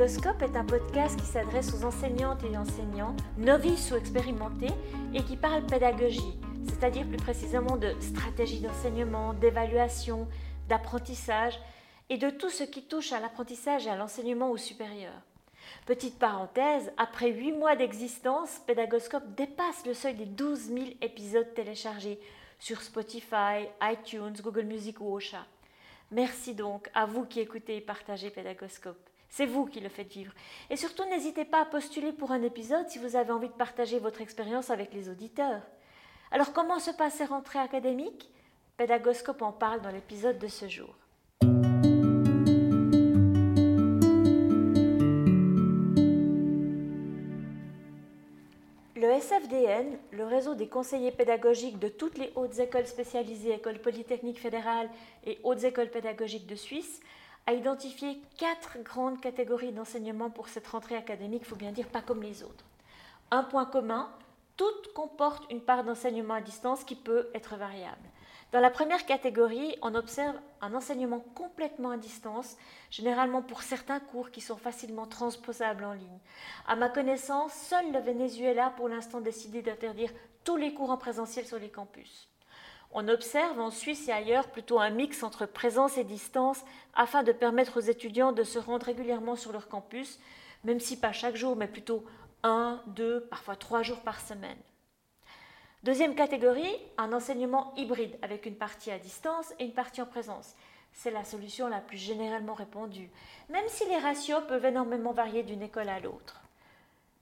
Pédagoscope est un podcast qui s'adresse aux enseignantes et enseignants, novices ou expérimentés, et qui parle pédagogie, c'est-à-dire plus précisément de stratégie d'enseignement, d'évaluation, d'apprentissage, et de tout ce qui touche à l'apprentissage et à l'enseignement au supérieur. Petite parenthèse, après 8 mois d'existence, Pédagoscope dépasse le seuil des 12 000 épisodes téléchargés sur Spotify, iTunes, Google Music ou Ocha. Merci donc à vous qui écoutez et partagez Pédagoscope. C'est vous qui le faites vivre. Et surtout, n'hésitez pas à postuler pour un épisode si vous avez envie de partager votre expérience avec les auditeurs. Alors, comment se passe ces rentrées académiques? Pédagoscope en parle dans l'épisode de ce jour. Le SFDN, le réseau des conseillers pédagogiques de toutes les hautes écoles spécialisées, écoles polytechniques fédérales et hautes écoles pédagogiques de Suisse, a identifié quatre grandes catégories d'enseignement pour cette rentrée académique, il faut bien dire pas comme les autres. Un point commun, toutes comportent une part d'enseignement à distance qui peut être variable. Dans la première catégorie, on observe un enseignement complètement à distance, généralement pour certains cours qui sont facilement transposables en ligne. À ma connaissance, seul le Venezuela pour l'instant décidé d'interdire tous les cours en présentiel sur les campus. On observe en Suisse et ailleurs plutôt un mix entre présence et distance afin de permettre aux étudiants de se rendre régulièrement sur leur campus, même si pas chaque jour, mais plutôt un, deux, parfois trois jours par semaine. Deuxième catégorie, un enseignement hybride avec une partie à distance et une partie en présence. C'est la solution la plus généralement répandue, même si les ratios peuvent énormément varier d'une école à l'autre.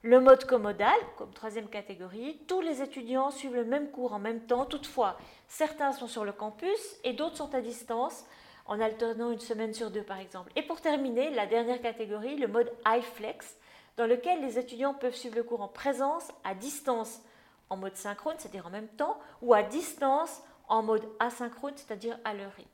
Le mode commodal, comme troisième catégorie, tous les étudiants suivent le même cours en même temps, toutefois, certains sont sur le campus et d'autres sont à distance, en alternant une semaine sur deux par exemple. Et pour terminer, la dernière catégorie, le mode iFlex, dans lequel les étudiants peuvent suivre le cours en présence, à distance, en mode synchrone, c'est-à-dire en même temps, ou à distance, en mode asynchrone, c'est-à-dire à leur rythme.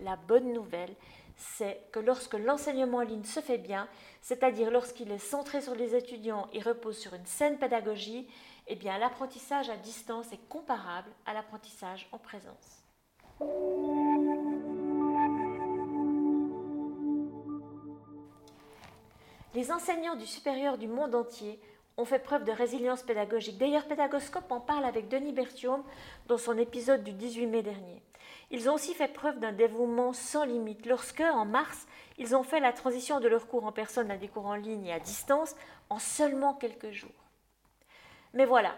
La bonne nouvelle, c'est que lorsque l'enseignement en ligne se fait bien, c'est-à-dire lorsqu'il est centré sur les étudiants et repose sur une saine pédagogie, eh bien l'apprentissage à distance est comparable à l'apprentissage en présence. Les enseignants du supérieur du monde entier ont fait preuve de résilience pédagogique. D'ailleurs, Pédagoscope en parle avec Denis Berthiaume dans son épisode du 18 mai dernier. Ils ont aussi fait preuve d'un dévouement sans limite lorsque, en mars, ils ont fait la transition de leurs cours en personne à des cours en ligne et à distance en seulement quelques jours. Mais voilà,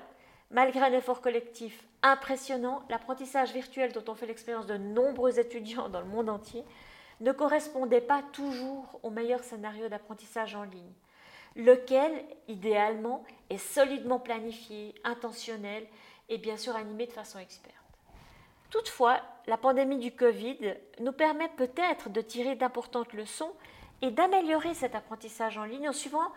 malgré un effort collectif impressionnant, l'apprentissage virtuel dont ont fait l'expérience de nombreux étudiants dans le monde entier ne correspondait pas toujours au meilleur scénario d'apprentissage en ligne lequel, idéalement, est solidement planifié, intentionnel et bien sûr animé de façon experte. Toutefois, la pandémie du Covid nous permet peut-être de tirer d'importantes leçons et d'améliorer cet apprentissage en ligne en suivant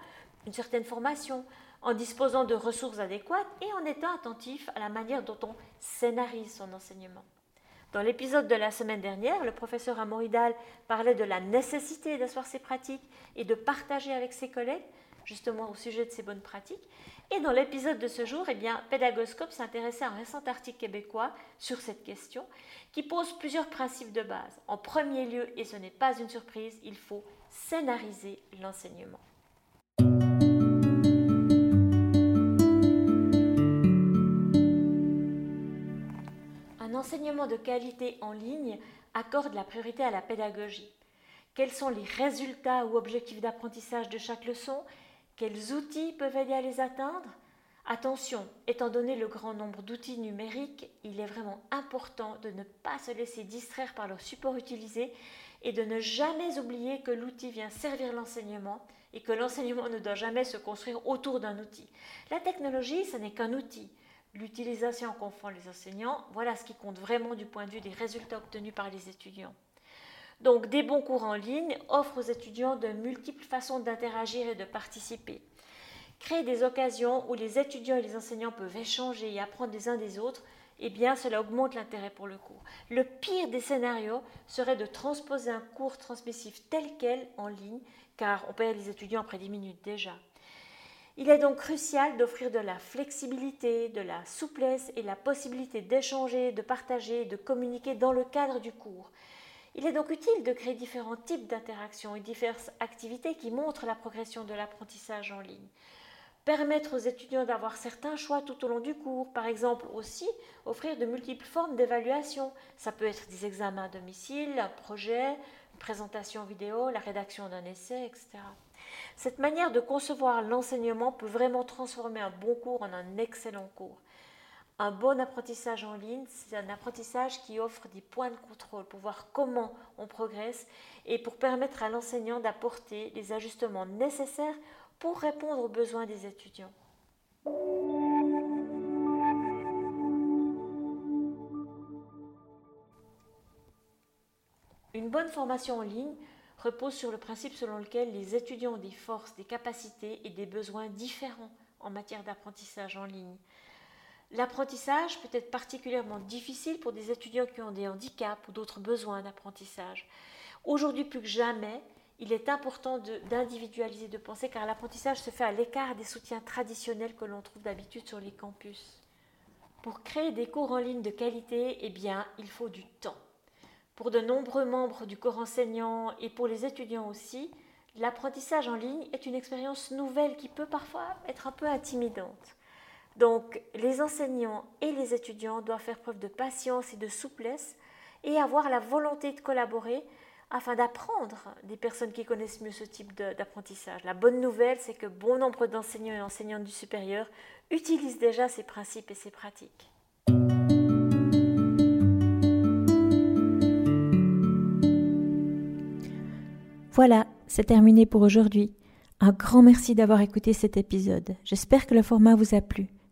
une certaine formation, en disposant de ressources adéquates et en étant attentif à la manière dont on scénarise son enseignement. Dans l'épisode de la semaine dernière, le professeur Amoridal parlait de la nécessité d'asseoir ses pratiques et de partager avec ses collègues, justement au sujet de ces bonnes pratiques. Et dans l'épisode de ce jour, eh bien, Pédagoscope s'intéressait à un récent article québécois sur cette question qui pose plusieurs principes de base. En premier lieu, et ce n'est pas une surprise, il faut scénariser l'enseignement. Un enseignement de qualité en ligne accorde la priorité à la pédagogie. Quels sont les résultats ou objectifs d'apprentissage de chaque leçon? Quels outils peuvent aider à les atteindre? Attention, étant donné le grand nombre d'outils numériques, il est vraiment important de ne pas se laisser distraire par le support utilisé et de ne jamais oublier que l'outil vient servir l'enseignement et que l'enseignement ne doit jamais se construire autour d'un outil. La technologie, ce n'est qu'un outil. L'utilisation confond les enseignants, voilà ce qui compte vraiment du point de vue des résultats obtenus par les étudiants. Donc des bons cours en ligne offrent aux étudiants de multiples façons d'interagir et de participer. Créer des occasions où les étudiants et les enseignants peuvent échanger et apprendre les uns des autres, eh bien cela augmente l'intérêt pour le cours. Le pire des scénarios serait de transposer un cours transmissif tel quel en ligne, car on perd les étudiants après 10 minutes déjà. Il est donc crucial d'offrir de la flexibilité, de la souplesse et la possibilité d'échanger, de partager de communiquer dans le cadre du cours. Il est donc utile de créer différents types d'interactions et diverses activités qui montrent la progression de l'apprentissage en ligne. Permettre aux étudiants d'avoir certains choix tout au long du cours, par exemple aussi offrir de multiples formes d'évaluation. Ça peut être des examens à domicile, un projet, une présentation vidéo, la rédaction d'un essai, etc. Cette manière de concevoir l'enseignement peut vraiment transformer un bon cours en un excellent cours. Un bon apprentissage en ligne, c'est un apprentissage qui offre des points de contrôle pour voir comment on progresse et pour permettre à l'enseignant d'apporter les ajustements nécessaires pour répondre aux besoins des étudiants. Une bonne formation en ligne repose sur le principe selon lequel les étudiants ont des forces, des capacités et des besoins différents en matière d'apprentissage en ligne. L'apprentissage peut être particulièrement difficile pour des étudiants qui ont des handicaps ou d'autres besoins d'apprentissage. Aujourd'hui plus que jamais, il est important d'individualiser, de, penser, car l'apprentissage se fait à l'écart des soutiens traditionnels que l'on trouve d'habitude sur les campus. Pour créer des cours en ligne de qualité, eh bien, il faut du temps. Pour de nombreux membres du corps enseignant et pour les étudiants aussi, l'apprentissage en ligne est une expérience nouvelle qui peut parfois être un peu intimidante. Donc les enseignants et les étudiants doivent faire preuve de patience et de souplesse et avoir la volonté de collaborer afin d'apprendre des personnes qui connaissent mieux ce type d'apprentissage. La bonne nouvelle, c'est que bon nombre d'enseignants et enseignantes du supérieur utilisent déjà ces principes et ces pratiques. Voilà, c'est terminé pour aujourd'hui. Un grand merci d'avoir écouté cet épisode. J'espère que le format vous a plu.